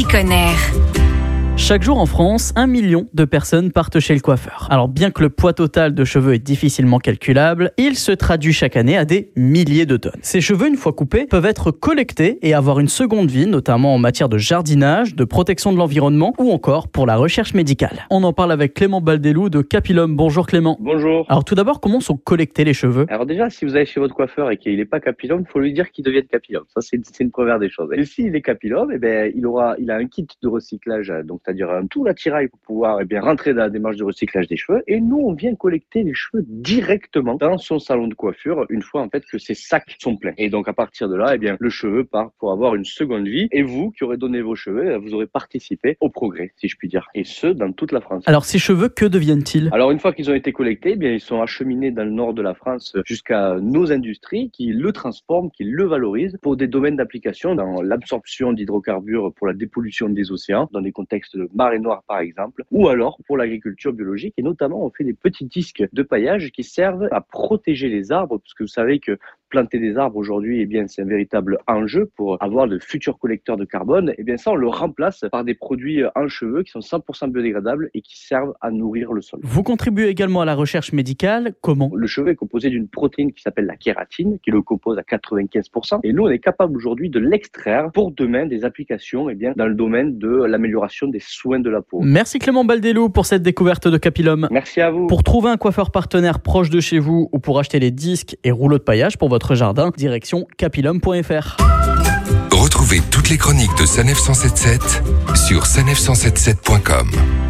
petit Conner. Chaque jour en France, un million de personnes partent chez le coiffeur. Alors bien que le poids total de cheveux est difficilement calculable, il se traduit chaque année à des milliers de tonnes. Ces cheveux, une fois coupés, peuvent être collectés et avoir une seconde vie, notamment en matière de jardinage, de protection de l'environnement ou encore pour la recherche médicale. On en parle avec Clément Baldelou de Capilum. Bonjour Clément. Bonjour. Alors tout d'abord, comment sont collectés les cheveux? Alors déjà, si vous allez chez votre coiffeur et qu'il n'est pas capillum, il faut lui dire qu'il devienne capillum. Ça, c'est une première des choses. Et s'il est capillum, eh ben, il aura, il a un kit de recyclage, donc c'est-à-dire tout l'attirail pour pouvoir eh bien rentrer dans la démarche de recyclage des cheveux. Et nous, on vient collecter les cheveux directement dans son salon de coiffure une fois en fait que ses sacs sont pleins. Et donc à partir de là, eh bien le cheveu part pour avoir une seconde vie. Et vous qui aurez donné vos cheveux, vous aurez participé au progrès, si je puis dire. Et ce, dans toute la France. Alors ces cheveux, que deviennent-ils? Alors une fois qu'ils ont été collectés, eh bien ils sont acheminés dans le nord de la France jusqu'à nos industries qui le transforment, qui le valorisent pour des domaines d'application dans l'absorption d'hydrocarbures pour la dépollution des océans, dans des contextes de marée noire par exemple, ou alors pour l'agriculture biologique et notamment on fait des petits disques de paillage qui servent à protéger les arbres parce que vous savez que planter des arbres aujourd'hui, eh bien, c'est un véritable enjeu pour avoir de futurs collecteurs de carbone. Et bien, ça, on le remplace par des produits en cheveux qui sont 100% biodégradables et qui servent à nourrir le sol. Vous contribuez également à la recherche médicale. Comment? Le cheveu est composé d'une protéine qui s'appelle la kératine, qui le compose à 95%. Et nous, on est capable aujourd'hui de l'extraire pour demain des applications, eh bien, dans le domaine de l'amélioration des soins de la peau. Merci Clément Baldelou pour cette découverte de Capilum. Merci à vous. Pour trouver un coiffeur partenaire proche de chez vous ou pour acheter les disques et rouleaux de paillage pour jardin, direction capilum.fr. Retrouvez toutes les chroniques de Sanef 177 sur sanef177.com.